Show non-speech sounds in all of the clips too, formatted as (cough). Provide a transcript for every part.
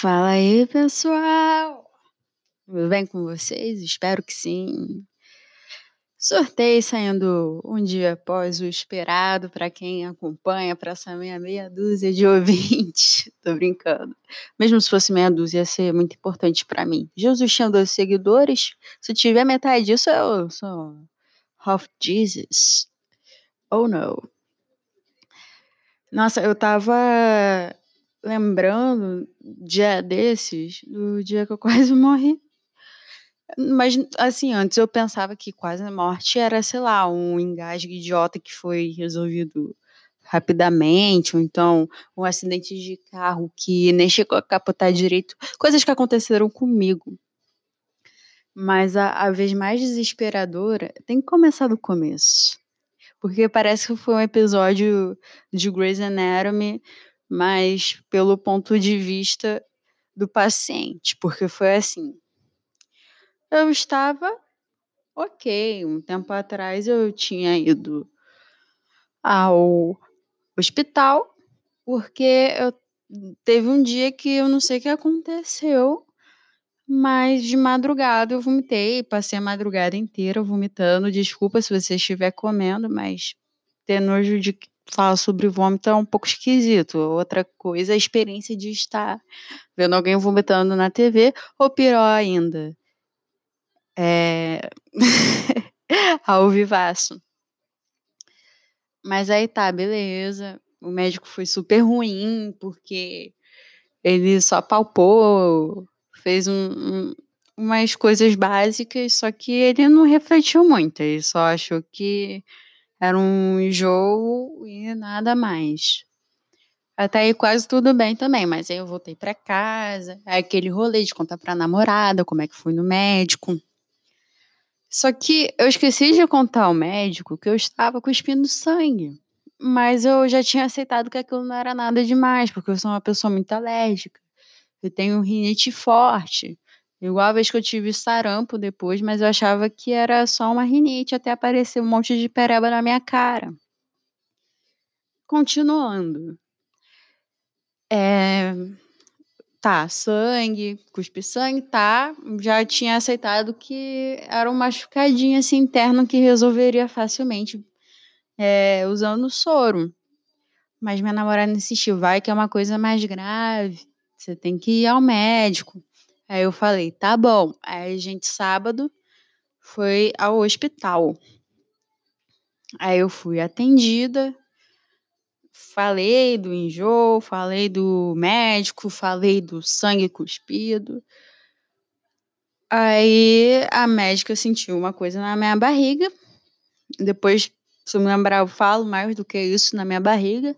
Fala aí, pessoal! Tudo bem com vocês? Espero que sim. Sorteio saindo um dia após o esperado para quem acompanha, para essa minha meia dúzia de (laughs) ouvintes. Tô brincando. Mesmo se fosse meia dúzia, ia ser muito importante para mim. Jesus tinha dois seguidores. Se tiver metade disso, eu sou half Jesus. Oh, no. Nossa, eu tava lembrando, dia desses, do dia que eu (laughs) quase morri. Mas, assim, antes eu pensava que quase a morte era, sei lá, um engasgo idiota que foi resolvido rapidamente, ou então um acidente de carro que nem chegou a capotar direito. Coisas que aconteceram comigo. Mas a, a vez mais desesperadora tem que começar do começo. Porque parece que foi um episódio de Grey's Anatomy mas pelo ponto de vista do paciente, porque foi assim. Eu estava ok, um tempo atrás eu tinha ido ao hospital porque eu teve um dia que eu não sei o que aconteceu, mas de madrugada eu vomitei, passei a madrugada inteira vomitando. Desculpa se você estiver comendo, mas ter nojo de falar sobre vômito é um pouco esquisito. Outra coisa é a experiência de estar vendo alguém vomitando na TV, ou pior ainda, é... (laughs) ao vivaço. Mas aí tá, beleza. O médico foi super ruim, porque ele só palpou, fez um, um, umas coisas básicas, só que ele não refletiu muito. Ele só achou que era um enjoo e nada mais. Até aí quase tudo bem também, mas aí eu voltei para casa, aí aquele rolê de contar pra namorada como é que fui no médico. Só que eu esqueci de contar ao médico que eu estava cuspindo sangue. Mas eu já tinha aceitado que aquilo não era nada demais, porque eu sou uma pessoa muito alérgica. Eu tenho rinite forte. Igual a vez que eu tive sarampo depois, mas eu achava que era só uma rinite até aparecer um monte de pereba na minha cara. Continuando. É, tá, sangue, cuspe sangue, tá. Já tinha aceitado que era um machucadinho assim interno que resolveria facilmente é, usando soro. Mas minha namorada insistiu, vai que é uma coisa mais grave, você tem que ir ao médico. Aí eu falei, tá bom. Aí a gente, sábado, foi ao hospital. Aí eu fui atendida, falei do enjoo, falei do médico, falei do sangue cuspido. Aí a médica sentiu uma coisa na minha barriga. Depois, se eu me lembrar, eu falo mais do que isso na minha barriga.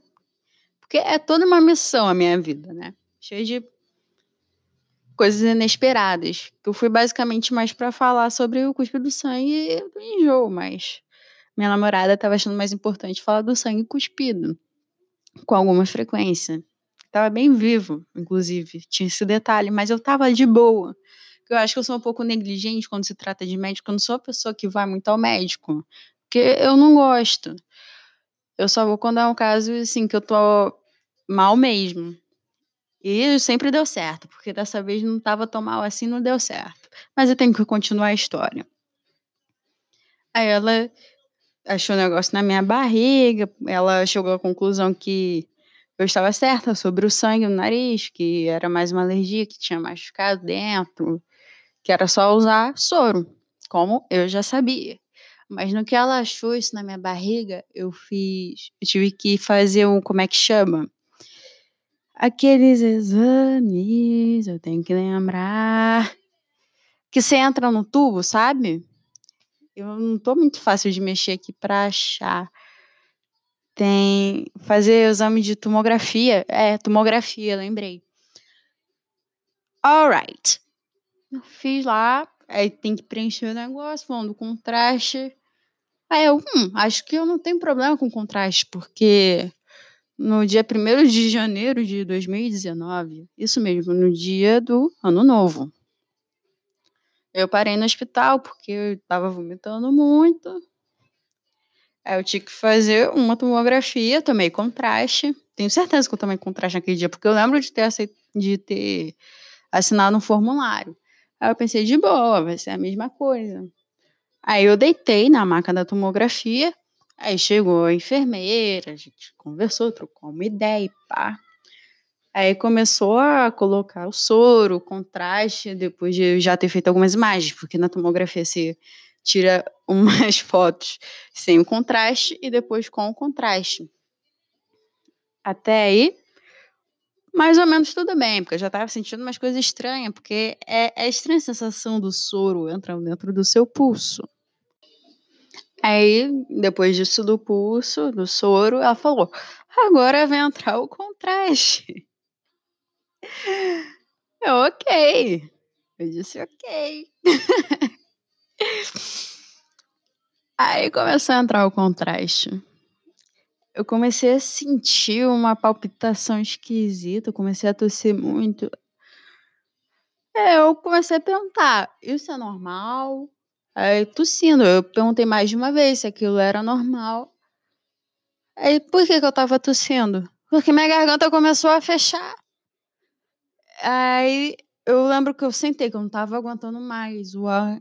Porque é toda uma missão a minha vida, né? Cheia de coisas inesperadas. Eu fui basicamente mais para falar sobre o cuspe do sangue e do enjoo, mas minha namorada estava achando mais importante falar do sangue cuspido, com alguma frequência. Tava bem vivo, inclusive, tinha esse detalhe, mas eu tava de boa. Eu acho que eu sou um pouco negligente quando se trata de médico, eu não sou a pessoa que vai muito ao médico, porque eu não gosto. Eu só vou quando é um caso assim que eu tô mal mesmo. E sempre deu certo, porque dessa vez não estava tão mal assim, não deu certo. Mas eu tenho que continuar a história. Aí ela achou o um negócio na minha barriga, ela chegou à conclusão que eu estava certa sobre o sangue no nariz, que era mais uma alergia, que tinha machucado dentro, que era só usar soro, como eu já sabia. Mas no que ela achou isso na minha barriga, eu fiz, eu tive que fazer um, como é que chama? Aqueles exames, eu tenho que lembrar. Que você entra no tubo, sabe? Eu não tô muito fácil de mexer aqui para achar. Tem fazer exame de tomografia. É, tomografia, lembrei. Alright. Fiz lá, aí tem que preencher o negócio, falando do contraste. Aí eu, hum, acho que eu não tenho problema com contraste, porque no dia 1 de janeiro de 2019. Isso mesmo, no dia do Ano Novo. Eu parei no hospital porque eu estava vomitando muito. Aí eu tive que fazer uma tomografia, tomei contraste. Tenho certeza que eu tomei contraste naquele dia, porque eu lembro de ter de ter assinado um formulário. Aí eu pensei, de boa, vai ser a mesma coisa. Aí eu deitei na maca da tomografia, aí chegou a enfermeira, a gente conversou, trocou uma ideia e pá. Aí começou a colocar o soro, o contraste, depois de já ter feito algumas imagens, porque na tomografia você tira (laughs) umas fotos sem o contraste e depois com o contraste. Até aí, mais ou menos tudo bem, porque eu já estava sentindo umas coisas estranhas, porque é, é estranha a sensação do soro entrando dentro do seu pulso. Aí, depois disso do pulso, do soro, ela falou: agora vai entrar o contraste. (laughs) Eu, ok. Eu disse ok. Aí começou a entrar o contraste. Eu comecei a sentir uma palpitação esquisita, comecei a tossir muito. É, eu comecei a perguntar: isso é normal? Aí tossindo, eu perguntei mais de uma vez se aquilo era normal. Aí por que, que eu tava tossindo? Porque minha garganta começou a fechar. Aí eu lembro que eu sentei, que eu não tava aguentando mais. O ar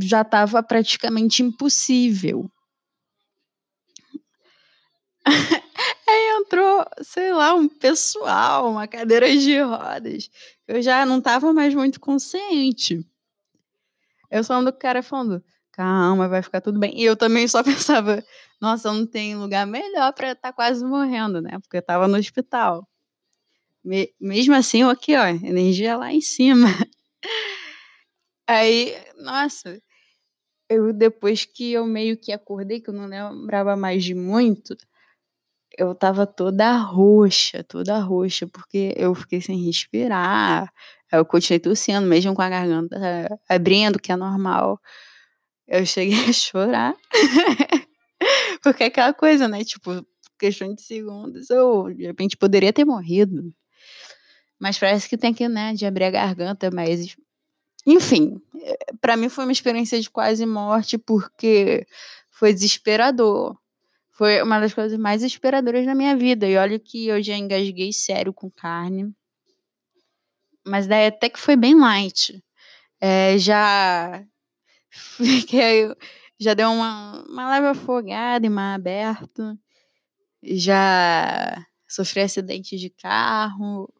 já tava praticamente impossível. (laughs) Aí entrou, sei lá, um pessoal, uma cadeira de rodas. Eu já não tava mais muito consciente. Eu só ando com o cara falando, calma, vai ficar tudo bem. E eu também só (laughs) pensava, nossa, não tem lugar melhor para estar tá quase morrendo, né? Porque eu tava no hospital. Me, mesmo assim, aqui, ó, energia lá em cima. (laughs) Aí, nossa, eu depois que eu meio que acordei, que eu não lembrava mais de muito, eu tava toda roxa, toda roxa, porque eu fiquei sem respirar. Eu continuei tossindo, mesmo com a garganta abrindo, que é normal. Eu cheguei (laughs) a chorar. porque é aquela coisa, né? Tipo, questão de segundos, eu de repente poderia ter morrido. Mas parece que tem que, né, de abrir a garganta, mas. Enfim, para mim foi uma experiência de quase morte, porque foi desesperador. Foi uma das coisas mais desesperadoras da minha vida. E olha que eu já engasguei sério com carne. Mas daí até que foi bem light. É, já. (laughs) Fiquei, já deu uma, uma leve afogada e mar aberto. Já sofri acidente de carro.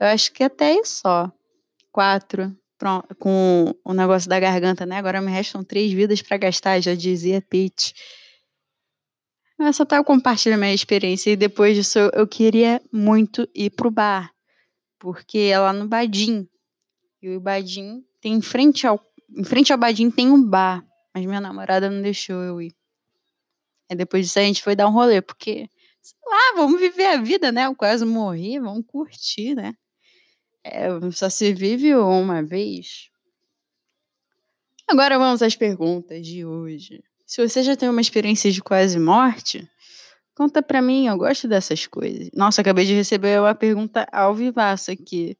Eu acho que até aí só. Quatro. Pronto, com o negócio da garganta, né? Agora me restam três vidas para gastar, já dizia Pete. Eu só tava compartilhando minha experiência e depois disso eu, eu queria muito ir pro bar. Porque é lá no Badim. E o Badim tem em frente ao. Em frente ao Badim tem um bar. Mas minha namorada não deixou eu ir. Depois disso a gente foi dar um rolê, porque, sei lá, vamos viver a vida, né? Eu quase morri, vamos curtir, né? É, só se vive uma vez. Agora vamos às perguntas de hoje. Se você já tem uma experiência de quase morte, conta pra mim, eu gosto dessas coisas. Nossa, acabei de receber uma pergunta ao vivaço aqui.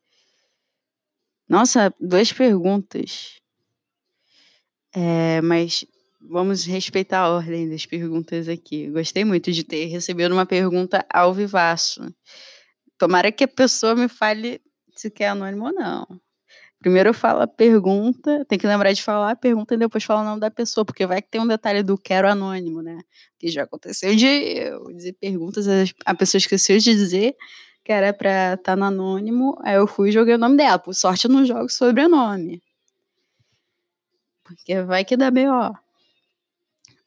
Nossa, duas perguntas. É, mas vamos respeitar a ordem das perguntas aqui. Gostei muito de ter recebido uma pergunta ao vivaço. Tomara que a pessoa me fale se quer anônimo ou não. Primeiro eu falo a pergunta, tem que lembrar de falar a pergunta e depois falar o nome da pessoa, porque vai que tem um detalhe do quero anônimo, né? Que já aconteceu de eu dizer perguntas, a pessoa esqueceu de dizer que era pra estar tá no anônimo, aí eu fui e joguei o nome dela. Por sorte eu não jogo sobrenome. Porque vai que dá B.O.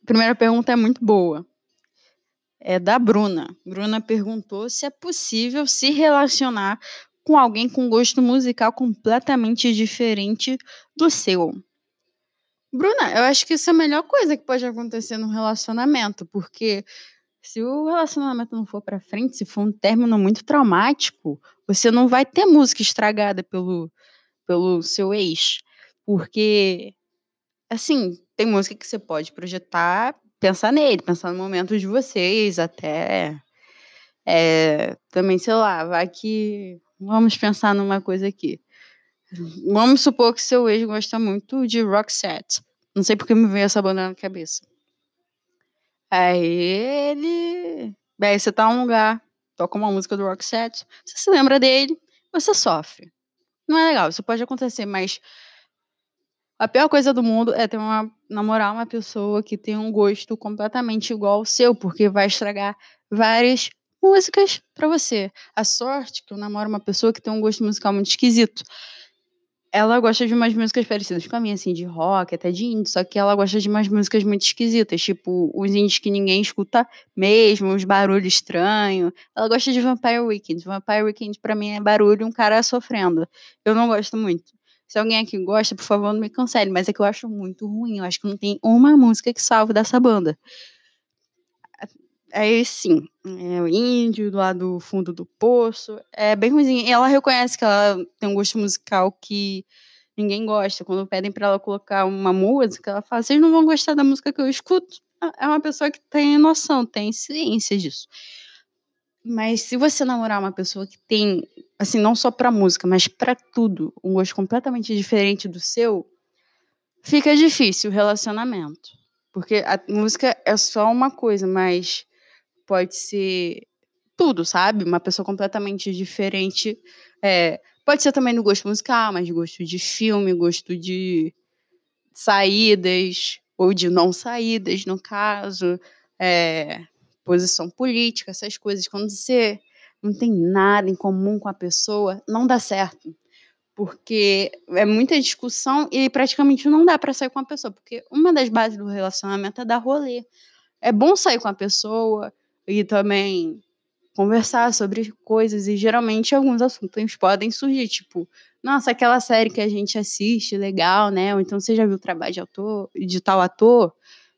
Primeira pergunta é muito boa. É da Bruna. Bruna perguntou se é possível se relacionar com alguém com gosto musical completamente diferente do seu. Bruna, eu acho que isso é a melhor coisa que pode acontecer no relacionamento, porque se o relacionamento não for para frente, se for um término muito traumático, você não vai ter música estragada pelo, pelo seu ex, porque assim, tem música que você pode projetar, pensar nele, pensar no momento de vocês, até é, também, sei lá, vai que Vamos pensar numa coisa aqui. Vamos supor que seu ex gosta muito de Roxette. Não sei porque me veio essa banda na cabeça. Aí ele. Bem, você tá num lugar, toca uma música do Roxette, você se lembra dele, você sofre. Não é legal, isso pode acontecer, mas a pior coisa do mundo é ter uma namorar uma pessoa que tem um gosto completamente igual ao seu, porque vai estragar várias músicas para você. A sorte que eu namoro uma pessoa que tem um gosto musical muito esquisito ela gosta de umas músicas parecidas com a minha, assim, de rock, até de indie, só que ela gosta de umas músicas muito esquisitas, tipo os indies que ninguém escuta mesmo, uns barulhos estranhos. Ela gosta de Vampire Weekend. Vampire Weekend pra mim é barulho um cara sofrendo. Eu não gosto muito. Se alguém aqui gosta, por favor, não me cancele, mas é que eu acho muito ruim. Eu acho que não tem uma música que salve dessa banda. Aí sim, é o índio lado do fundo do poço. É bem ruimzinho. E ela reconhece que ela tem um gosto musical que ninguém gosta. Quando pedem para ela colocar uma música, ela fala: vocês não vão gostar da música que eu escuto. É uma pessoa que tem noção, tem ciência disso. Mas se você namorar uma pessoa que tem, assim, não só pra música, mas para tudo, um gosto completamente diferente do seu, fica difícil o relacionamento. Porque a música é só uma coisa, mas pode ser tudo, sabe? Uma pessoa completamente diferente. É, pode ser também no gosto musical, mas gosto de filme, gosto de saídas, ou de não saídas, no caso, é, posição política, essas coisas. Quando você não tem nada em comum com a pessoa, não dá certo. Porque é muita discussão e praticamente não dá para sair com a pessoa. Porque uma das bases do relacionamento é dar rolê. É bom sair com a pessoa, e também conversar sobre coisas e geralmente alguns assuntos podem surgir, tipo, nossa, aquela série que a gente assiste, legal, né? Ou então você já viu o trabalho de autor, de tal ator,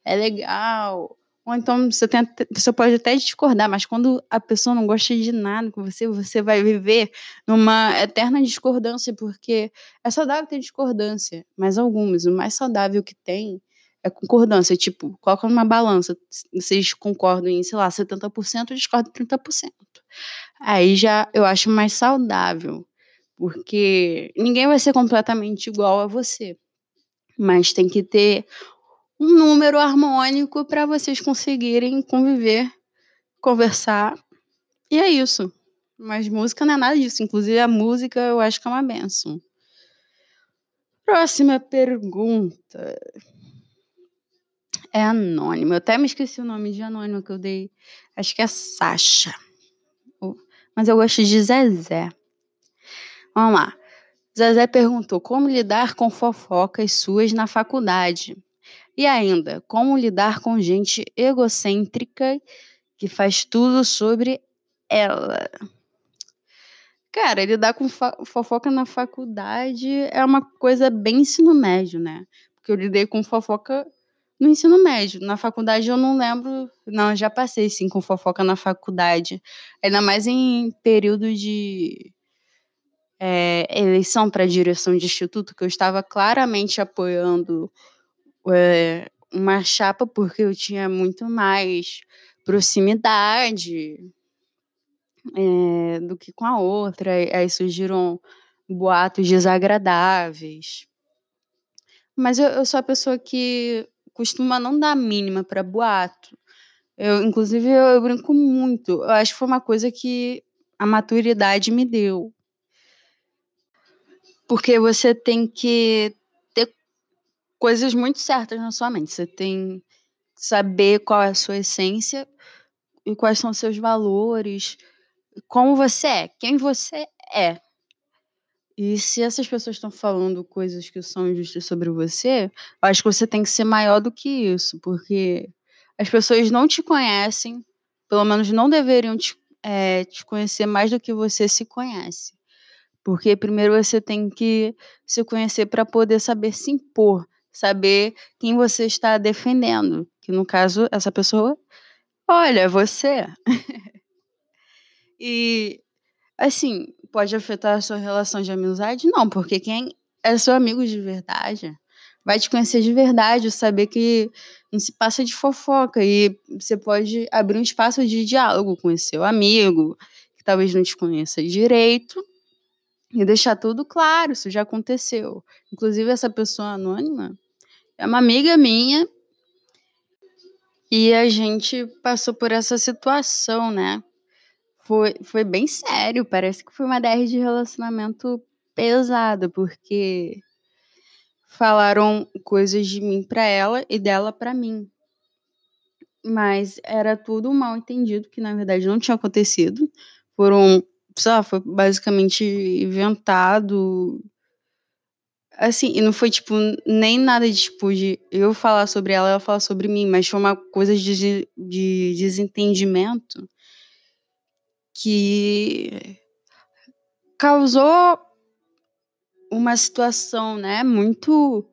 é legal. Ou então você, tem, você pode até discordar, mas quando a pessoa não gosta de nada com você, você vai viver numa eterna discordância, porque é saudável ter discordância, mas algumas, o mais saudável que tem é concordância, tipo, coloca numa balança, vocês concordam em, sei lá, 70%, discordam em 30%. Aí já eu acho mais saudável, porque ninguém vai ser completamente igual a você, mas tem que ter um número harmônico para vocês conseguirem conviver, conversar, e é isso. Mas música não é nada disso, inclusive a música eu acho que é uma benção. Próxima pergunta é anônimo. Eu até me esqueci o nome de anônimo que eu dei. Acho que é Sasha. Mas eu gosto de Zezé. Vamos lá. Zezé perguntou como lidar com fofocas suas na faculdade. E ainda, como lidar com gente egocêntrica que faz tudo sobre ela. Cara, lidar com fofoca na faculdade é uma coisa bem ensino médio, né? Porque eu lidei com fofoca no ensino médio. Na faculdade eu não lembro. Não, já passei sim com fofoca na faculdade. Ainda mais em período de é, eleição para direção de instituto, que eu estava claramente apoiando é, uma chapa porque eu tinha muito mais proximidade é, do que com a outra. Aí surgiram boatos desagradáveis. Mas eu, eu sou a pessoa que costuma não dar mínima para boato. Eu, inclusive, eu, eu brinco muito. Eu acho que foi uma coisa que a maturidade me deu. Porque você tem que ter coisas muito certas na sua mente. Você tem que saber qual é a sua essência e quais são os seus valores, como você é, quem você é. E se essas pessoas estão falando coisas que são injustas sobre você, acho que você tem que ser maior do que isso, porque as pessoas não te conhecem, pelo menos não deveriam te, é, te conhecer mais do que você se conhece. Porque primeiro você tem que se conhecer para poder saber se impor, saber quem você está defendendo. Que no caso, essa pessoa, olha, você. (laughs) e assim, pode afetar a sua relação de amizade? Não, porque quem é seu amigo de verdade vai te conhecer de verdade, saber que não se passa de fofoca e você pode abrir um espaço de diálogo com esse seu amigo, que talvez não te conheça direito, e deixar tudo claro, isso já aconteceu. Inclusive, essa pessoa anônima é uma amiga minha e a gente passou por essa situação, né? Foi, foi bem sério. Parece que foi uma DR de relacionamento pesada, porque falaram coisas de mim para ela e dela para mim. Mas era tudo mal entendido, que na verdade não tinha acontecido. Foram, sei lá, foi basicamente inventado. Assim, e não foi tipo nem nada de tipo de eu falar sobre ela, ela falar sobre mim, mas foi uma coisa de, de desentendimento que causou uma situação, né, muito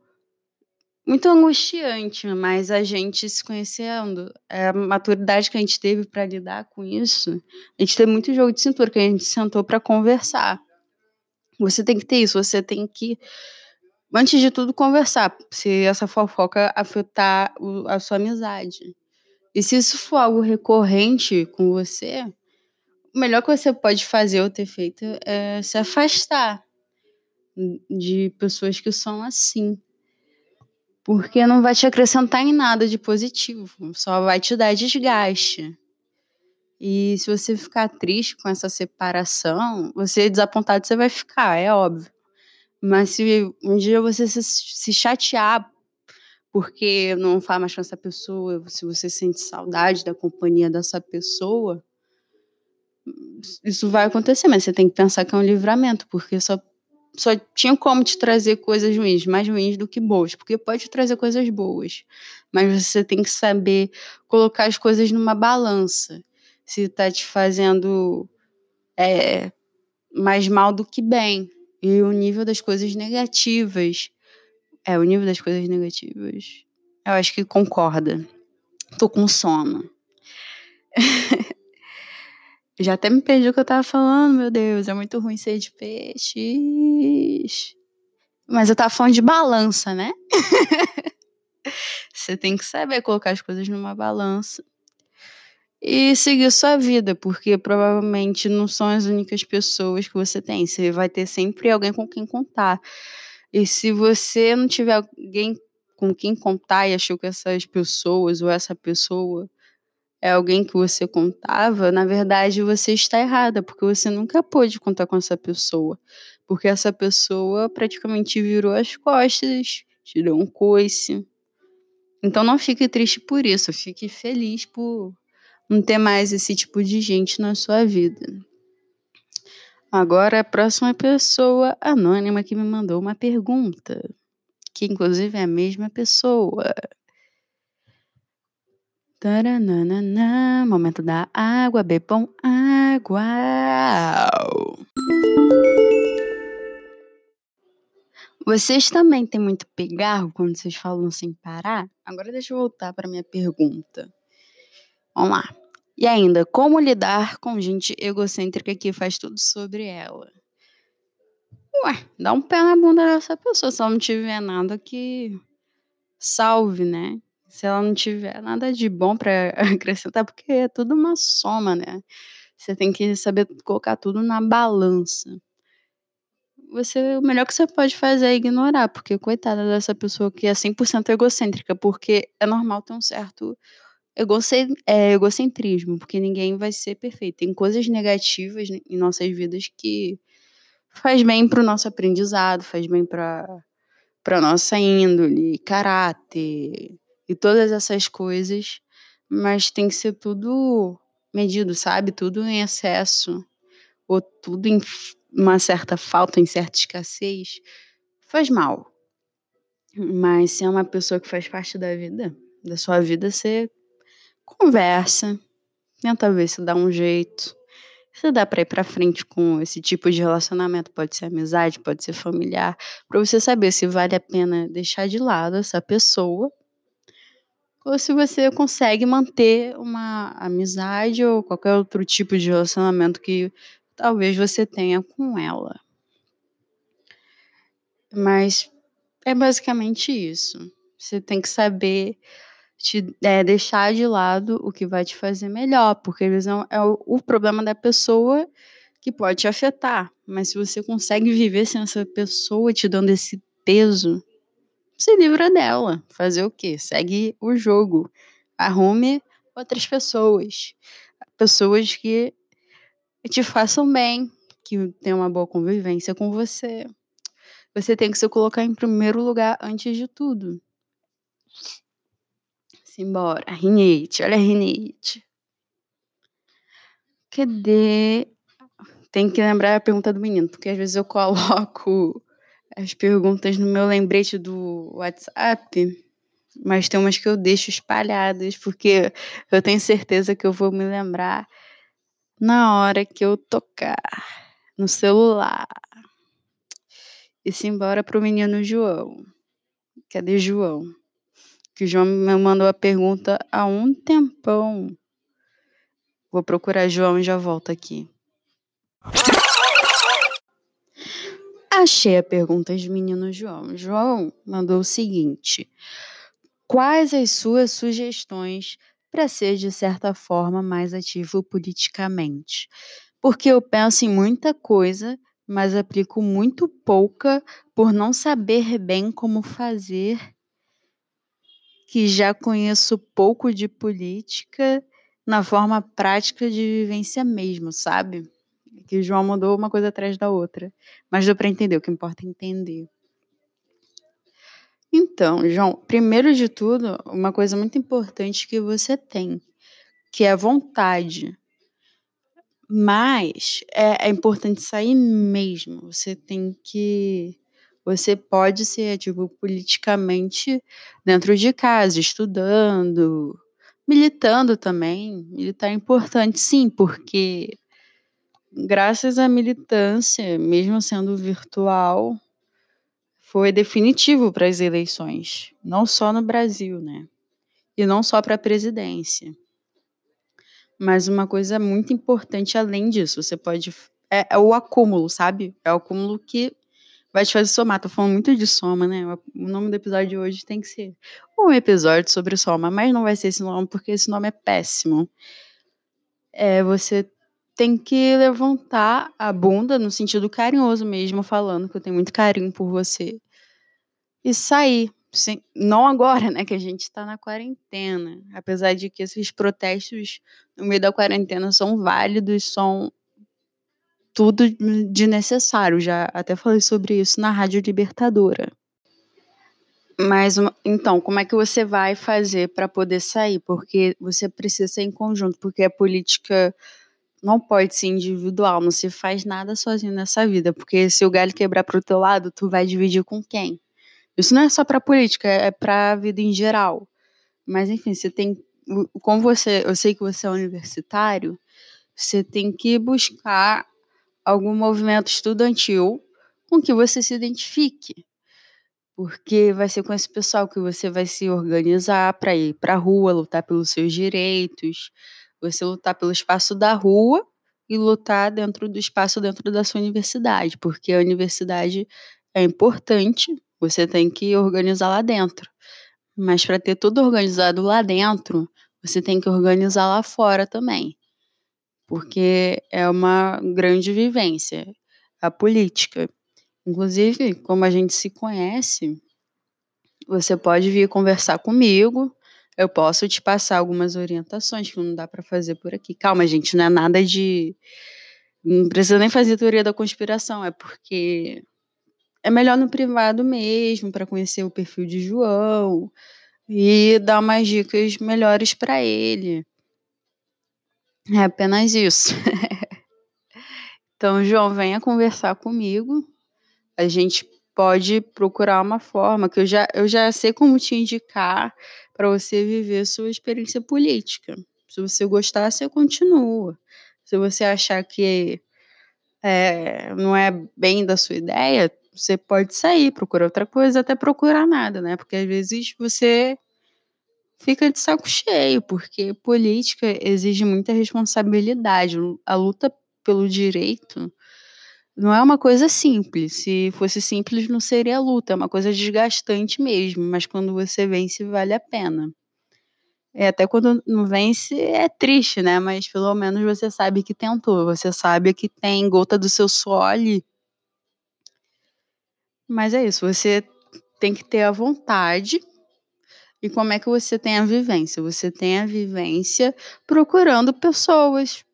muito angustiante, mas a gente se conhecendo, a maturidade que a gente teve para lidar com isso, a gente teve muito jogo de cintura que a gente sentou para conversar. Você tem que ter isso, você tem que antes de tudo conversar, se essa fofoca afetar a sua amizade. E se isso for algo recorrente com você, o melhor que você pode fazer ou ter feito é se afastar de pessoas que são assim. Porque não vai te acrescentar em nada de positivo, só vai te dar desgaste. E se você ficar triste com essa separação, você desapontado você vai ficar, é óbvio. Mas se um dia você se, se chatear porque não faz mais com essa pessoa, se você sente saudade da companhia dessa pessoa, isso vai acontecer, mas você tem que pensar que é um livramento, porque só, só tinha como te trazer coisas ruins, mais ruins do que boas, porque pode trazer coisas boas, mas você tem que saber colocar as coisas numa balança. Se está te fazendo é, mais mal do que bem. E o nível das coisas negativas. É, o nível das coisas negativas. Eu acho que concorda. Tô com sono. (laughs) Já até me perdi o que eu tava falando, meu Deus. É muito ruim ser de peixes. Mas eu tava falando de balança, né? (laughs) Você tem que saber colocar as coisas numa balança e seguir sua vida, porque provavelmente não são as únicas pessoas que você tem. Você vai ter sempre alguém com quem contar. E se você não tiver alguém com quem contar e achou que essas pessoas ou essa pessoa é alguém que você contava, na verdade você está errada, porque você nunca pôde contar com essa pessoa. Porque essa pessoa praticamente virou as costas, deu um coice. Então não fique triste por isso, fique feliz por não ter mais esse tipo de gente na sua vida. Agora a próxima pessoa anônima que me mandou uma pergunta, que inclusive é a mesma pessoa. Taranana, momento da água, bebam água. Vocês também têm muito pegarro quando vocês falam sem parar? Agora deixa eu voltar para minha pergunta. Vamos lá. E ainda, como lidar com gente egocêntrica que faz tudo sobre ela? Ué, dá um pé na bunda dessa pessoa se ela não tiver nada que salve, né? Se ela não tiver nada de bom para (laughs) acrescentar, porque é tudo uma soma, né? Você tem que saber colocar tudo na balança. Você, o melhor que você pode fazer é ignorar, porque coitada dessa pessoa que é 100% egocêntrica, porque é normal ter um certo é, egocentrismo, porque ninguém vai ser perfeito. Tem coisas negativas em nossas vidas que faz bem para o nosso aprendizado, faz bem para para nossa índole, caráter, e todas essas coisas, mas tem que ser tudo medido, sabe? Tudo em excesso, ou tudo em uma certa falta, em certa escassez, faz mal. Mas se é uma pessoa que faz parte da vida, da sua vida, você conversa, tenta ver se dá um jeito. Se dá para ir para frente com esse tipo de relacionamento, pode ser amizade, pode ser familiar, para você saber se vale a pena deixar de lado essa pessoa ou se você consegue manter uma amizade ou qualquer outro tipo de relacionamento que talvez você tenha com ela. Mas é basicamente isso. Você tem que saber te, é, deixar de lado o que vai te fazer melhor, porque às vezes é o, o problema da pessoa que pode te afetar. Mas se você consegue viver sem essa pessoa te dando esse peso, se livra dela. Fazer o quê? Segue o jogo. Arrume outras pessoas. Pessoas que te façam bem, que tenham uma boa convivência com você. Você tem que se colocar em primeiro lugar antes de tudo. Simbora, rinite, olha a rinite. Cadê? Tem que lembrar a pergunta do menino, porque às vezes eu coloco as perguntas no meu lembrete do WhatsApp, mas tem umas que eu deixo espalhadas, porque eu tenho certeza que eu vou me lembrar na hora que eu tocar no celular. E simbora pro menino João. Cadê João? Que o João me mandou a pergunta há um tempão. Vou procurar João e já volto aqui. Achei a pergunta de menino João. João mandou o seguinte: Quais as suas sugestões para ser, de certa forma, mais ativo politicamente? Porque eu penso em muita coisa, mas aplico muito pouca por não saber bem como fazer, que já conheço pouco de política na forma prática de vivência mesmo, sabe? Que João mandou uma coisa atrás da outra. Mas deu para entender, o que importa é entender. Então, João, primeiro de tudo, uma coisa muito importante que você tem, que é a vontade. Mas é, é importante sair mesmo. Você tem que. Você pode ser ativo politicamente dentro de casa, estudando, militando também. Militar é importante, sim, porque graças à militância, mesmo sendo virtual, foi definitivo para as eleições, não só no Brasil, né? E não só para a presidência. Mas uma coisa muito importante além disso, você pode é, é, o acúmulo, sabe? É o acúmulo que vai te fazer somar. Tô falando muito de soma, né? O nome do episódio de hoje tem que ser um episódio sobre soma, mas não vai ser esse nome porque esse nome é péssimo. É você tem que levantar a bunda no sentido carinhoso mesmo, falando que eu tenho muito carinho por você. E sair. Sim, não agora, né, que a gente está na quarentena. Apesar de que esses protestos no meio da quarentena são válidos, são tudo de necessário. Já até falei sobre isso na Rádio Libertadora. Mas então, como é que você vai fazer para poder sair? Porque você precisa ser em conjunto, porque a política não pode ser individual, não se faz nada sozinho nessa vida, porque se o galho quebrar pro teu lado, tu vai dividir com quem? Isso não é só para política, é para a vida em geral. Mas enfim, você tem como você, eu sei que você é universitário, você tem que buscar algum movimento estudantil com que você se identifique. Porque vai ser com esse pessoal que você vai se organizar para ir para a rua, lutar pelos seus direitos, você lutar pelo espaço da rua e lutar dentro do espaço dentro da sua universidade, porque a universidade é importante, você tem que organizar lá dentro. Mas para ter tudo organizado lá dentro, você tem que organizar lá fora também. Porque é uma grande vivência a política. Inclusive, como a gente se conhece, você pode vir conversar comigo eu posso te passar algumas orientações que não dá para fazer por aqui. Calma, gente, não é nada de. Não precisa nem fazer teoria da conspiração, é porque é melhor no privado mesmo, para conhecer o perfil de João e dar umas dicas melhores para ele. É apenas isso. (laughs) então, João, venha conversar comigo. A gente pode procurar uma forma que eu já, eu já sei como te indicar para você viver sua experiência política. Se você gostar, você continua. Se você achar que é, não é bem da sua ideia, você pode sair, procurar outra coisa, até procurar nada, né? Porque às vezes você fica de saco cheio, porque política exige muita responsabilidade. A luta pelo direito não é uma coisa simples. Se fosse simples, não seria luta. É uma coisa desgastante mesmo. Mas quando você vence, vale a pena. É, até quando não vence, é triste, né? Mas pelo menos você sabe que tentou. Você sabe que tem gota do seu suor ali. Mas é isso. Você tem que ter a vontade. E como é que você tem a vivência? Você tem a vivência procurando pessoas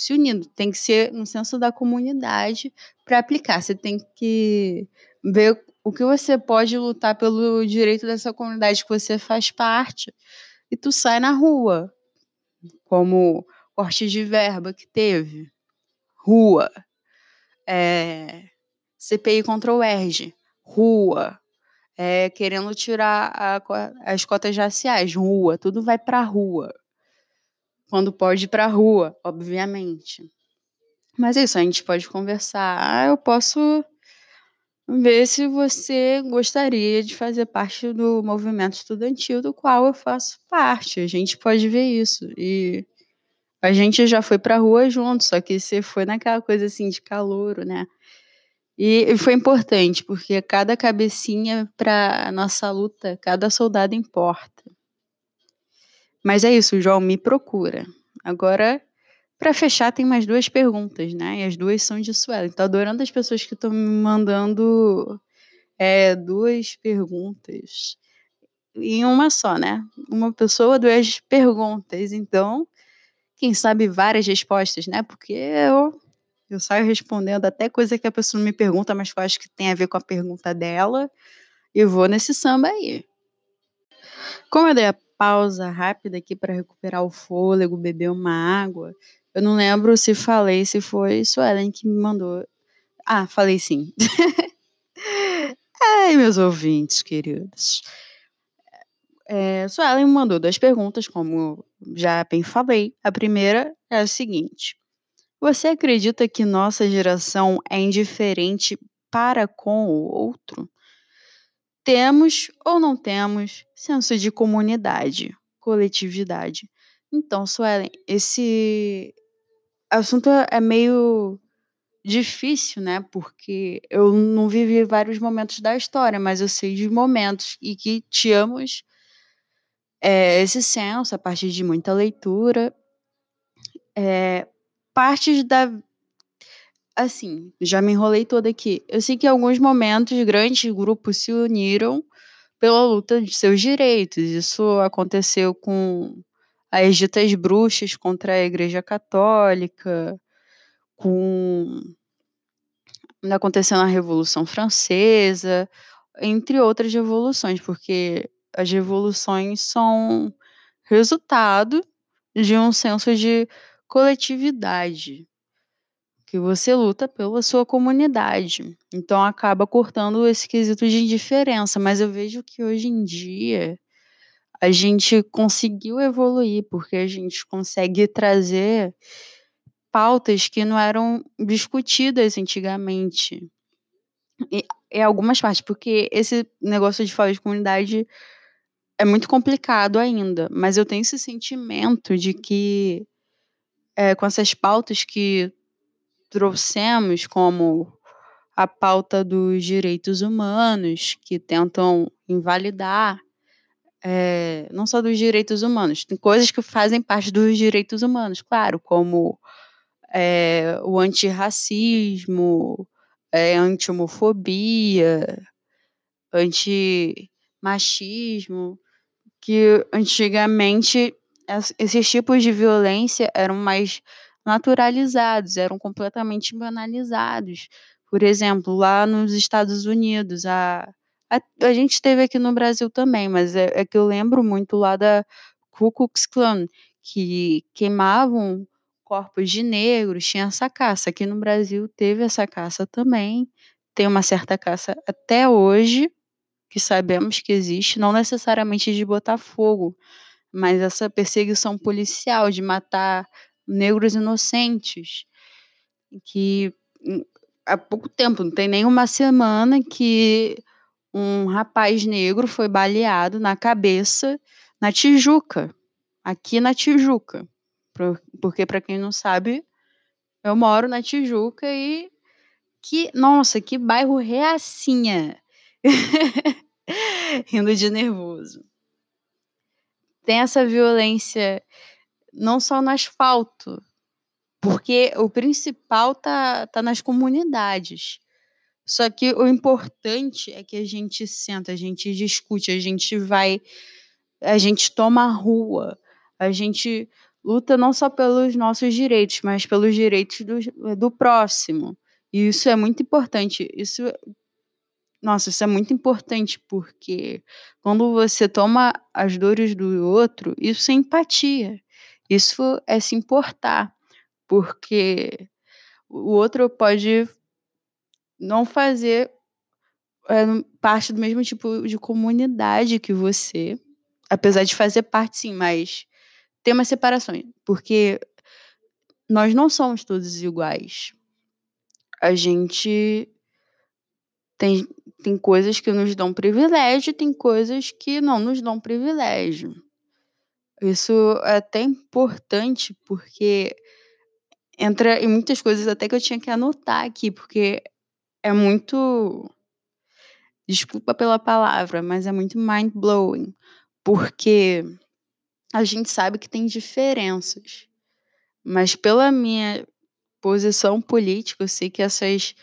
se unindo. Tem que ser no senso da comunidade para aplicar. Você tem que ver o que você pode lutar pelo direito dessa comunidade que você faz parte e tu sai na rua, como corte de verba que teve, rua, é, CPI contra o ERG, rua, é, querendo tirar a, as cotas raciais, rua, tudo vai para rua. Quando pode ir para rua, obviamente. Mas é isso, a gente pode conversar. Ah, eu posso ver se você gostaria de fazer parte do movimento estudantil do qual eu faço parte. A gente pode ver isso. E a gente já foi para rua junto, só que você foi naquela coisa assim de calor, né? E foi importante, porque cada cabecinha para nossa luta, cada soldado importa. Mas é isso, João, me procura. Agora, para fechar, tem mais duas perguntas, né? E as duas são de Suelen. Estou adorando as pessoas que estão me mandando é, duas perguntas. Em uma só, né? Uma pessoa, duas perguntas. Então, quem sabe várias respostas, né? Porque eu eu saio respondendo até coisa que a pessoa me pergunta, mas que eu acho que tem a ver com a pergunta dela. E vou nesse samba aí. Como eu dei a pausa rápida aqui para recuperar o fôlego, beber uma água, eu não lembro se falei, se foi Suelen que me mandou. Ah, falei sim. (laughs) Ai, meus ouvintes queridos. É, Suelen me mandou duas perguntas, como já bem falei. A primeira é a seguinte: você acredita que nossa geração é indiferente para com o outro? Temos ou não temos senso de comunidade, coletividade? Então, Suelen, esse assunto é meio difícil, né? Porque eu não vivi vários momentos da história, mas eu sei de momentos e que tínhamos é, esse senso a partir de muita leitura. É, partes da. Assim, já me enrolei toda aqui. Eu sei que em alguns momentos grandes grupos se uniram pela luta de seus direitos. Isso aconteceu com as ditas bruxas contra a Igreja Católica, com aconteceu na Revolução Francesa, entre outras revoluções, porque as revoluções são resultado de um senso de coletividade, que você luta pela sua comunidade. Então acaba cortando esse quesito de indiferença, mas eu vejo que hoje em dia a gente conseguiu evoluir porque a gente consegue trazer pautas que não eram discutidas antigamente. E, em algumas partes, porque esse negócio de falar de comunidade é muito complicado ainda, mas eu tenho esse sentimento de que é, com essas pautas que trouxemos, como a pauta dos direitos humanos, que tentam invalidar, é, não só dos direitos humanos, tem coisas que fazem parte dos direitos humanos, claro, como é, o antirracismo, é, anti-homofobia, anti-machismo, que antigamente esses tipos de violência eram mais naturalizados, eram completamente banalizados. Por exemplo, lá nos Estados Unidos, a, a, a gente teve aqui no Brasil também, mas é, é, que eu lembro muito lá da Ku Klux Klan, que queimavam corpos de negros, tinha essa caça. Aqui no Brasil teve essa caça também, tem uma certa caça até hoje, que sabemos que existe, não necessariamente de botar fogo, mas essa perseguição policial de matar negros inocentes, que hum, há pouco tempo, não tem nem uma semana que um rapaz negro foi baleado na cabeça na Tijuca, aqui na Tijuca. Porque, para quem não sabe, eu moro na Tijuca e que, nossa, que bairro reacinha. (laughs) Rindo de nervoso tem essa violência não só no asfalto, porque o principal tá, tá nas comunidades. Só que o importante é que a gente senta, a gente discute, a gente vai, a gente toma a rua, a gente luta não só pelos nossos direitos, mas pelos direitos do, do próximo. E isso é muito importante. Isso nossa, isso é muito importante porque quando você toma as dores do outro, isso é empatia. Isso é se importar, porque o outro pode não fazer é, parte do mesmo tipo de comunidade que você, apesar de fazer parte sim, mas tem uma separação, porque nós não somos todos iguais. A gente tem, tem coisas que nos dão privilégio, tem coisas que não nos dão privilégio. Isso é até importante porque entra em muitas coisas até que eu tinha que anotar aqui, porque é muito. Desculpa pela palavra, mas é muito mind blowing. Porque a gente sabe que tem diferenças. Mas pela minha posição política, eu sei que essas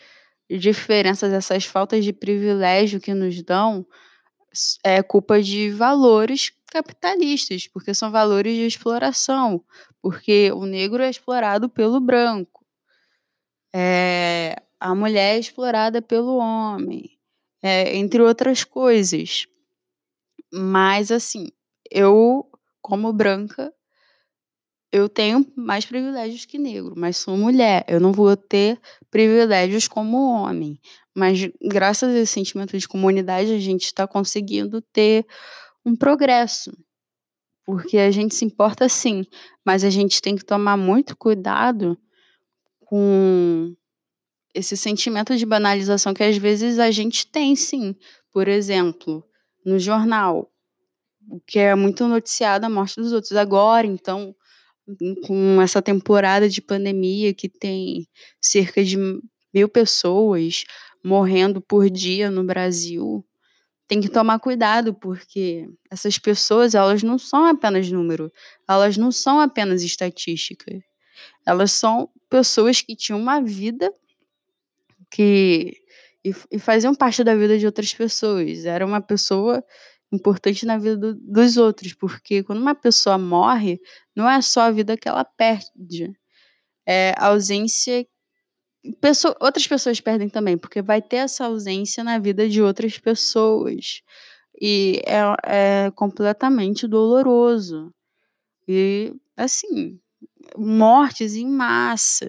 diferenças, essas faltas de privilégio que nos dão, é culpa de valores capitalistas, porque são valores de exploração, porque o negro é explorado pelo branco, é, a mulher é explorada pelo homem, é, entre outras coisas. Mas, assim, eu, como branca, eu tenho mais privilégios que negro, mas sou mulher. Eu não vou ter privilégios como homem. Mas, graças a esse sentimento de comunidade, a gente está conseguindo ter um progresso. Porque a gente se importa sim, mas a gente tem que tomar muito cuidado com esse sentimento de banalização que às vezes a gente tem sim. Por exemplo, no jornal, o que é muito noticiado a morte dos outros agora, então com essa temporada de pandemia que tem cerca de mil pessoas morrendo por dia no Brasil, tem que tomar cuidado porque essas pessoas elas não são apenas número, elas não são apenas estatísticas, elas são pessoas que tinham uma vida que e, e faziam parte da vida de outras pessoas. Era uma pessoa importante na vida do, dos outros, porque quando uma pessoa morre, não é só a vida que ela perde, é a ausência. Pessoa, outras pessoas perdem também, porque vai ter essa ausência na vida de outras pessoas. E é, é completamente doloroso. E, assim, mortes em massa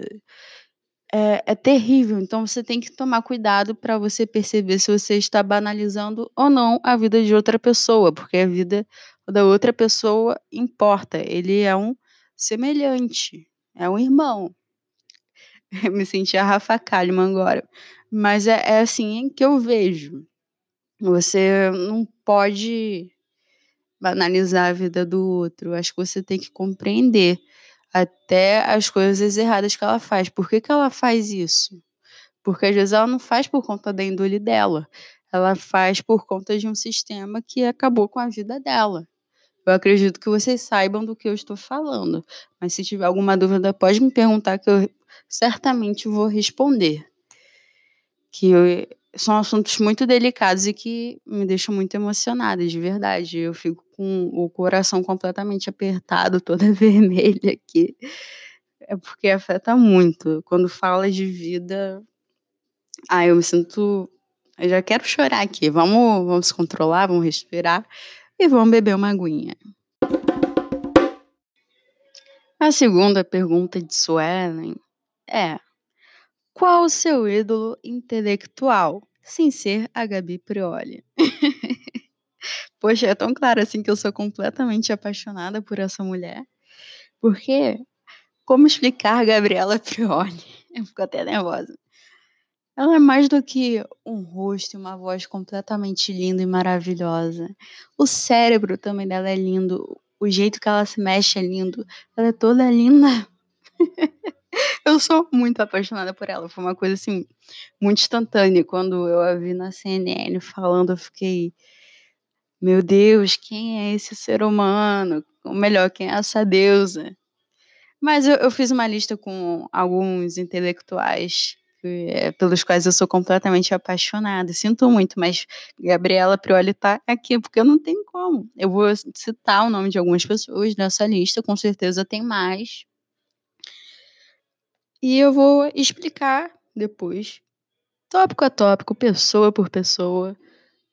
é, é terrível. Então você tem que tomar cuidado para você perceber se você está banalizando ou não a vida de outra pessoa, porque a vida da outra pessoa importa. Ele é um semelhante, é um irmão. Eu (laughs) me senti a Rafa Kalimann agora. Mas é, é assim que eu vejo. Você não pode banalizar a vida do outro. Acho que você tem que compreender até as coisas erradas que ela faz. Por que, que ela faz isso? Porque às vezes ela não faz por conta da índole dela, ela faz por conta de um sistema que acabou com a vida dela. Eu acredito que vocês saibam do que eu estou falando, mas se tiver alguma dúvida, pode me perguntar que eu certamente vou responder. Que eu, são assuntos muito delicados e que me deixam muito emocionada, de verdade. Eu fico com o coração completamente apertado, toda (laughs) vermelha aqui. É porque afeta muito. Quando fala de vida, ah, eu me sinto. Eu já quero chorar aqui. Vamos, vamos se controlar, vamos respirar e vamos beber uma aguinha. A segunda pergunta de Suelen é: qual o seu ídolo intelectual, sem ser a Gabi Prioli? (laughs) Poxa, é tão claro assim que eu sou completamente apaixonada por essa mulher. Porque, como explicar Gabriela Prioli? (laughs) Eu fico até nervosa. Ela é mais do que um rosto e uma voz completamente linda e maravilhosa. O cérebro também dela é lindo. O jeito que ela se mexe é lindo. Ela é toda linda. (laughs) eu sou muito apaixonada por ela. Foi uma coisa assim, muito instantânea. Quando eu a vi na CNN falando, eu fiquei. Meu Deus, quem é esse ser humano? Ou melhor, quem é essa deusa? Mas eu, eu fiz uma lista com alguns intelectuais é, pelos quais eu sou completamente apaixonada. Sinto muito, mas Gabriela Prioli tá aqui porque não tem como. Eu vou citar o nome de algumas pessoas nessa lista, com certeza tem mais. E eu vou explicar depois, tópico a tópico, pessoa por pessoa,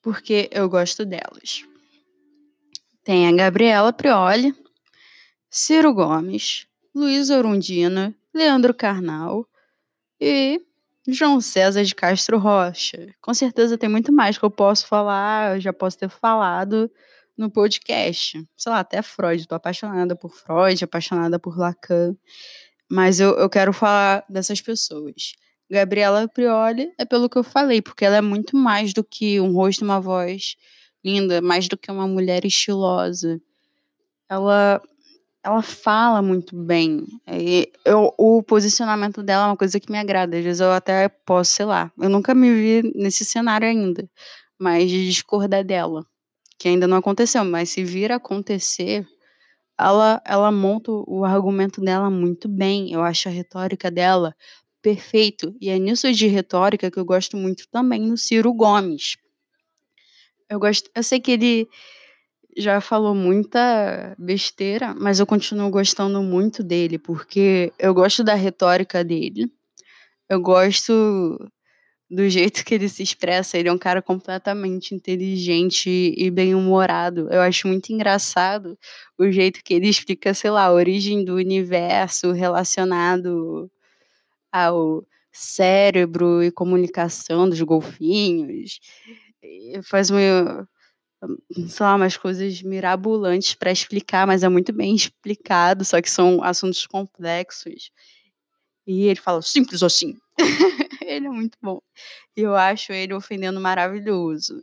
porque eu gosto delas. Tem a Gabriela Prioli, Ciro Gomes, Luiz Orundina, Leandro Carnal e João César de Castro Rocha. Com certeza tem muito mais que eu posso falar, eu já posso ter falado no podcast. Sei lá, até Freud. Tô apaixonada por Freud, apaixonada por Lacan. Mas eu, eu quero falar dessas pessoas. Gabriela Prioli é pelo que eu falei, porque ela é muito mais do que um rosto e uma voz linda, mais do que uma mulher estilosa. Ela ela fala muito bem. E eu, o posicionamento dela é uma coisa que me agrada. Às vezes eu até posso, sei lá, eu nunca me vi nesse cenário ainda, mas de discordar dela, que ainda não aconteceu, mas se vir a acontecer, ela, ela monta o argumento dela muito bem. Eu acho a retórica dela perfeito. E é nisso de retórica que eu gosto muito também no Ciro Gomes. Eu gosto, eu sei que ele já falou muita besteira, mas eu continuo gostando muito dele, porque eu gosto da retórica dele. Eu gosto do jeito que ele se expressa. Ele é um cara completamente inteligente e bem-humorado. Eu acho muito engraçado o jeito que ele explica, sei lá, a origem do universo relacionado ao cérebro e comunicação dos golfinhos. Faz uma sei lá, umas coisas mirabolantes para explicar, mas é muito bem explicado, só que são assuntos complexos. E ele fala simples assim. (laughs) ele é muito bom. Eu acho ele ofendendo maravilhoso.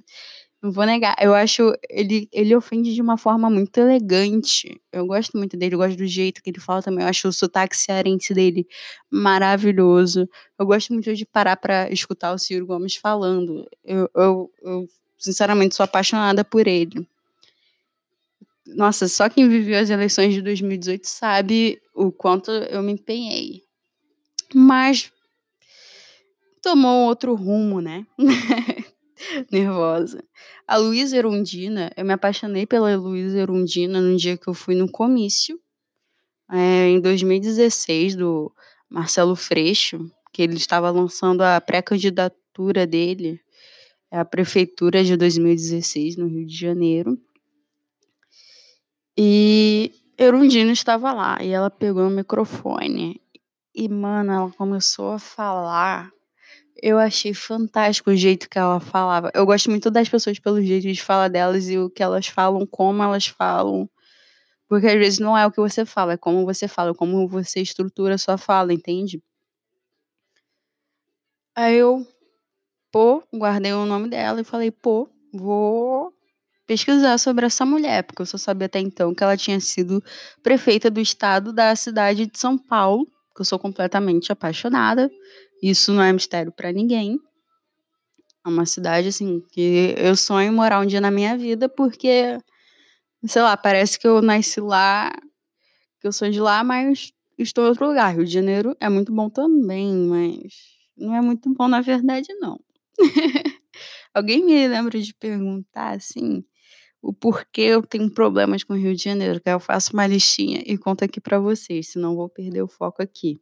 Não vou negar, eu acho ele ele ofende de uma forma muito elegante. Eu gosto muito dele, eu gosto do jeito que ele fala também. Eu acho o sotaque cearense dele maravilhoso. Eu gosto muito de parar para escutar o Ciro Gomes falando. Eu, eu, eu sinceramente, sou apaixonada por ele. Nossa, só quem viveu as eleições de 2018 sabe o quanto eu me empenhei. Mas tomou outro rumo, né? (laughs) Nervosa. A Luísa Erundina, eu me apaixonei pela Luísa Erundina no dia que eu fui no comício, é, em 2016, do Marcelo Freixo, que ele estava lançando a pré-candidatura dele é a prefeitura de 2016, no Rio de Janeiro. E Erundina estava lá e ela pegou o microfone e, mano, ela começou a falar. Eu achei fantástico o jeito que ela falava. Eu gosto muito das pessoas pelo jeito de falar delas e o que elas falam, como elas falam. Porque às vezes não é o que você fala, é como você fala, como você estrutura a sua fala, entende? Aí eu pô, guardei o nome dela e falei, pô, vou pesquisar sobre essa mulher, porque eu só sabia até então que ela tinha sido prefeita do estado da cidade de São Paulo, que eu sou completamente apaixonada. Isso não é mistério para ninguém. É uma cidade assim que eu sonho morar um dia na minha vida, porque sei lá, parece que eu nasci lá, que eu sou de lá, mas estou em outro lugar. Rio de Janeiro é muito bom também, mas não é muito bom na verdade não. (laughs) Alguém me lembra de perguntar assim o porquê eu tenho problemas com o Rio de Janeiro, que eu faço uma listinha e conto aqui para vocês, senão vou perder o foco aqui.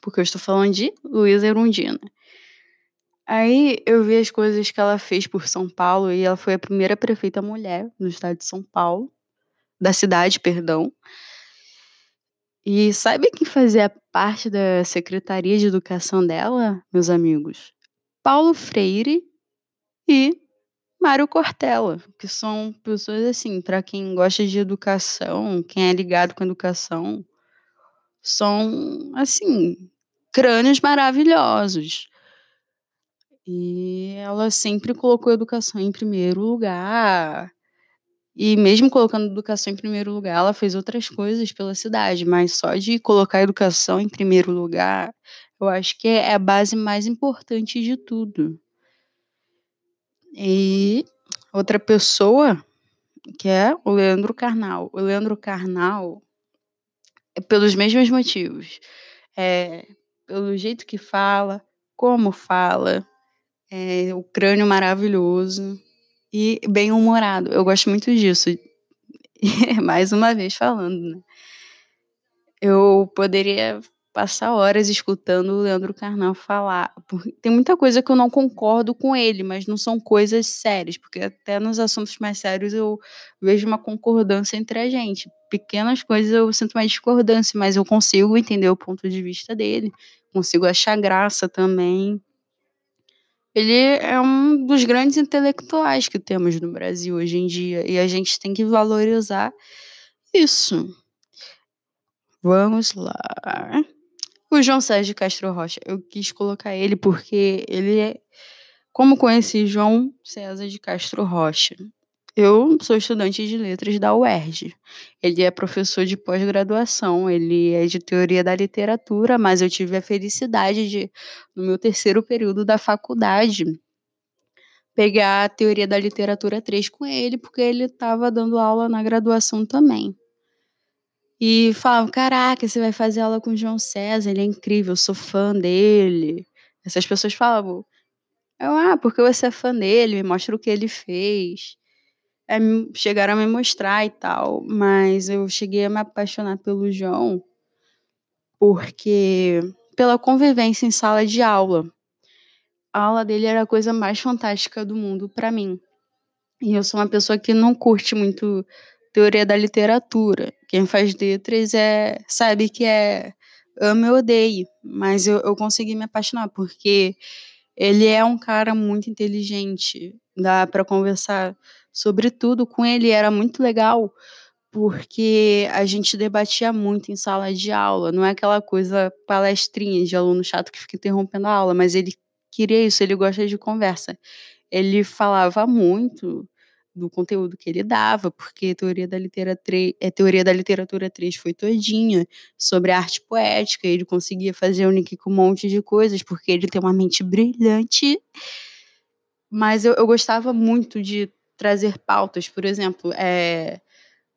Porque eu estou falando de Luísa Erundina. Aí eu vi as coisas que ela fez por São Paulo e ela foi a primeira prefeita mulher no estado de São Paulo, da cidade, perdão. E sabe quem fazia parte da Secretaria de Educação dela, meus amigos? Paulo Freire e Mário Cortella, que são pessoas assim, para quem gosta de educação, quem é ligado com educação, são assim, crânios maravilhosos. E ela sempre colocou a educação em primeiro lugar. E mesmo colocando a educação em primeiro lugar, ela fez outras coisas pela cidade, mas só de colocar a educação em primeiro lugar, eu acho que é a base mais importante de tudo. E outra pessoa que é o Leandro Carnal. O Leandro Carnal é pelos mesmos motivos. É, pelo jeito que fala, como fala, é, o crânio maravilhoso e bem humorado. Eu gosto muito disso. (laughs) mais uma vez falando, né? Eu poderia passar horas escutando o Leandro Carnal falar. Tem muita coisa que eu não concordo com ele, mas não são coisas sérias, porque até nos assuntos mais sérios eu vejo uma concordância entre a gente. Pequenas coisas eu sinto mais discordância, mas eu consigo entender o ponto de vista dele, consigo achar graça também. Ele é um dos grandes intelectuais que temos no Brasil hoje em dia, e a gente tem que valorizar isso. Vamos lá. O João Sérgio Castro Rocha. Eu quis colocar ele porque ele é. Como conheci João César de Castro Rocha? Eu sou estudante de letras da UERJ. Ele é professor de pós-graduação, ele é de teoria da literatura, mas eu tive a felicidade de, no meu terceiro período da faculdade, pegar a teoria da literatura 3 com ele, porque ele estava dando aula na graduação também. E falavam: Caraca, você vai fazer aula com o João César, ele é incrível, eu sou fã dele. Essas pessoas falavam: eu, Ah, porque você é fã dele, me mostra o que ele fez. É, chegaram a me mostrar e tal, mas eu cheguei a me apaixonar pelo João porque pela convivência em sala de aula. A aula dele era a coisa mais fantástica do mundo para mim. E eu sou uma pessoa que não curte muito teoria da literatura. Quem faz letras é, sabe que é amo e odeio, mas eu, eu consegui me apaixonar porque ele é um cara muito inteligente, dá para conversar sobre tudo com ele, era muito legal porque a gente debatia muito em sala de aula, não é aquela coisa palestrinha de aluno chato que fica interrompendo a aula, mas ele queria isso, ele gosta de conversa. Ele falava muito do conteúdo que ele dava, porque teoria da literatura, é, teoria da literatura 3 foi todinha sobre arte poética, ele conseguia fazer o link com um monte de coisas, porque ele tem uma mente brilhante. Mas eu, eu gostava muito de trazer pautas, por exemplo, é,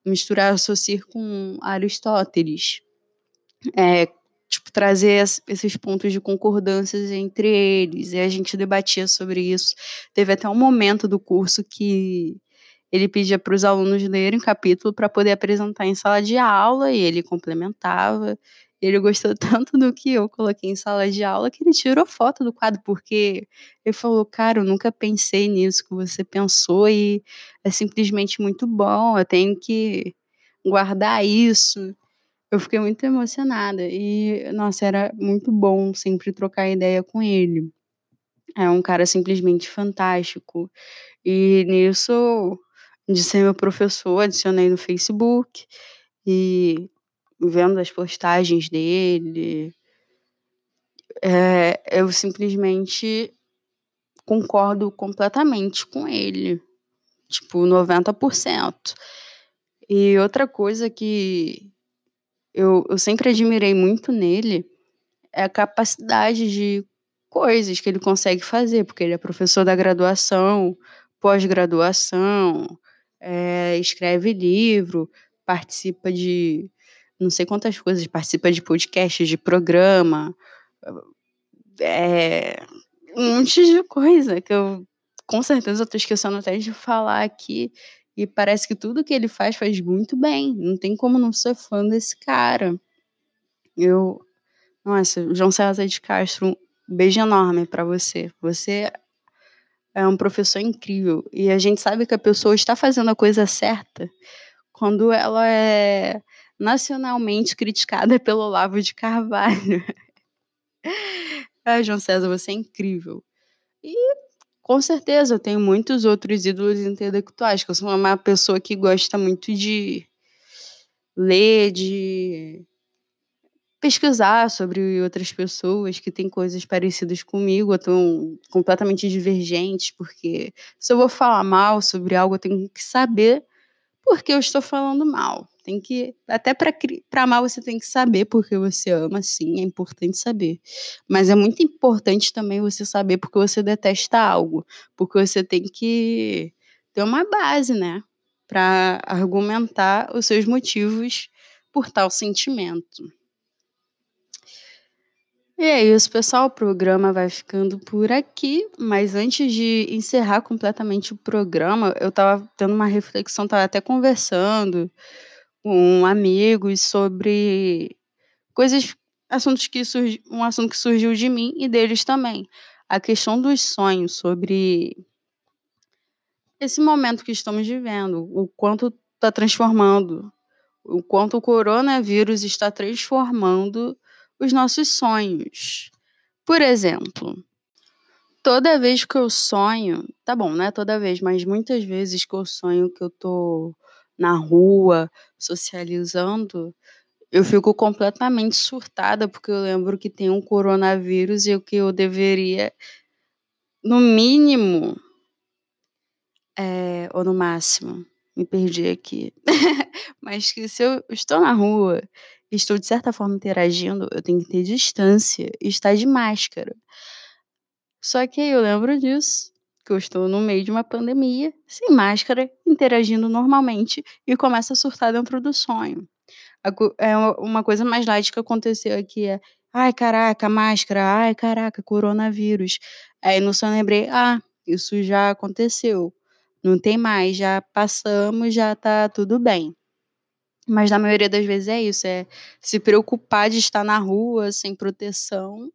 misturar associar com Aristóteles. É, tipo, trazer esses pontos de concordâncias entre eles, e a gente debatia sobre isso. Teve até um momento do curso que ele pedia para os alunos lerem um capítulo para poder apresentar em sala de aula e ele complementava. Ele gostou (laughs) tanto do que eu coloquei em sala de aula que ele tirou foto do quadro, porque ele falou: Cara, eu nunca pensei nisso que você pensou e é simplesmente muito bom, eu tenho que guardar isso. Eu fiquei muito emocionada e, nossa, era muito bom sempre trocar ideia com ele. É um cara simplesmente fantástico. E nisso de ser meu professor, adicionei no Facebook e vendo as postagens dele, é, eu simplesmente concordo completamente com ele, tipo 90%. E outra coisa que eu, eu sempre admirei muito nele é a capacidade de coisas que ele consegue fazer, porque ele é professor da graduação, pós-graduação, é, escreve livro, participa de não sei quantas coisas, participa de podcasts, de programa, é, um monte de coisa que eu com certeza estou esquecendo até de falar aqui. E parece que tudo que ele faz faz muito bem. Não tem como não ser fã desse cara. Eu. Nossa, João César de Castro, um beijo enorme para você. Você é um professor incrível. E a gente sabe que a pessoa está fazendo a coisa certa quando ela é nacionalmente criticada (laughs) pelo Olavo de Carvalho. (laughs) ah, João César, você é incrível. E com certeza eu tenho muitos outros ídolos intelectuais, que eu sou uma pessoa que gosta muito de ler, de pesquisar sobre outras pessoas que têm coisas parecidas comigo, ou tão completamente divergentes, porque se eu vou falar mal sobre algo, eu tenho que saber por que eu estou falando mal. Tem que até para amar você tem que saber porque você ama, sim, é importante saber. Mas é muito importante também você saber porque você detesta algo, porque você tem que ter uma base, né, para argumentar os seus motivos por tal sentimento. E é isso, pessoal. O programa vai ficando por aqui. Mas antes de encerrar completamente o programa, eu estava tendo uma reflexão, estava até conversando com amigos sobre coisas, assuntos que um assunto que surgiu de mim e deles também. A questão dos sonhos, sobre esse momento que estamos vivendo, o quanto está transformando, o quanto o coronavírus está transformando os nossos sonhos. Por exemplo, toda vez que eu sonho, tá bom, não é toda vez, mas muitas vezes que eu sonho que eu tô na rua socializando, eu fico completamente surtada porque eu lembro que tem um coronavírus e o que eu deveria, no mínimo, é, ou no máximo, me perdi aqui, (laughs) mas que se eu estou na rua estou de certa forma interagindo, eu tenho que ter distância e estar de máscara. Só que eu lembro disso, que eu estou no meio de uma pandemia, sem máscara, interagindo normalmente e começa a surtar dentro do sonho. É uma coisa mais light que aconteceu aqui é, ai caraca, máscara, ai caraca, coronavírus. Aí no sonho lembrei, ah, isso já aconteceu. Não tem mais, já passamos, já tá tudo bem. Mas na maioria das vezes é isso, é se preocupar de estar na rua sem proteção,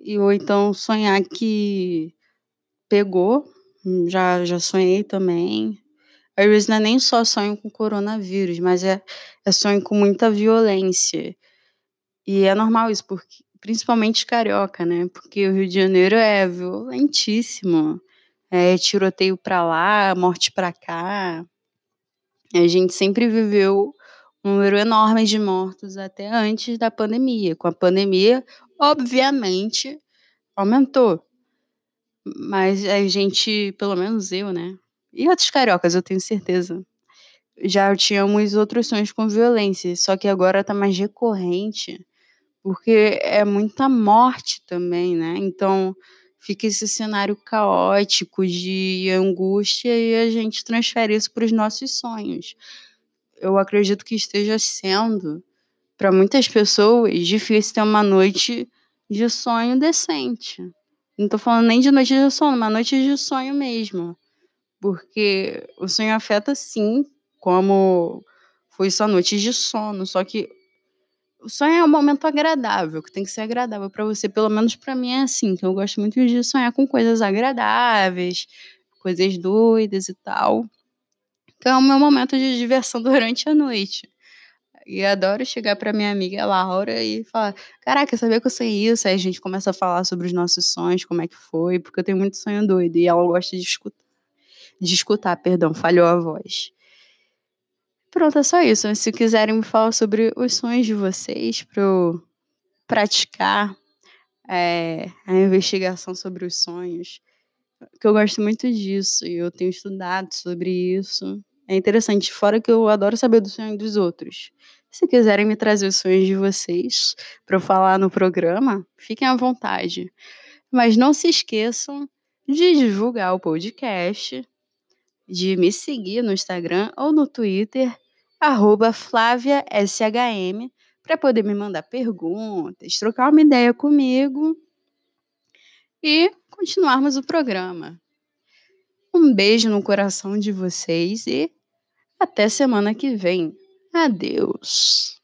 e ou então sonhar que pegou, já, já sonhei também. Às vezes não é nem só sonho com coronavírus, mas é, é sonho com muita violência. E é normal isso, porque, principalmente carioca, né? Porque o Rio de Janeiro é violentíssimo. É tiroteio pra lá, morte pra cá. A gente sempre viveu um número enorme de mortos até antes da pandemia. Com a pandemia, obviamente, aumentou. Mas a gente, pelo menos eu, né? E outros cariocas, eu tenho certeza. Já tínhamos outros sonhos com violência, só que agora tá mais recorrente, porque é muita morte também, né? Então, fica esse cenário caótico de angústia e a gente transfere isso para os nossos sonhos. Eu acredito que esteja sendo, para muitas pessoas, difícil ter uma noite de sonho decente. Não estou falando nem de noite de sono, uma noite de sonho mesmo. Porque o sonho afeta sim, como foi sua noite de sono, só que o sonho é um momento agradável, que tem que ser agradável para você. Pelo menos para mim é assim, que eu gosto muito de sonhar com coisas agradáveis, coisas doidas e tal. Então é o meu momento de diversão (laughs) durante a noite. E adoro chegar para minha amiga Laura e falar: Caraca, sabia que eu sonhei isso? Aí a gente começa a falar sobre os nossos sonhos, como é que foi, porque eu tenho muito sonho doido. E ela gosta de escutar. De escutar, perdão, falhou a voz. Pronto, é só isso. Se quiserem me falar sobre os sonhos de vocês para eu praticar é, a investigação sobre os sonhos, que eu gosto muito disso e eu tenho estudado sobre isso. É interessante, fora que eu adoro saber do sonho dos outros. Se quiserem me trazer os sonhos de vocês para eu falar no programa, fiquem à vontade. Mas não se esqueçam de divulgar o podcast de me seguir no Instagram ou no Twitter, arroba FláviaSHM, para poder me mandar perguntas, trocar uma ideia comigo e continuarmos o programa. Um beijo no coração de vocês e até semana que vem. Adeus.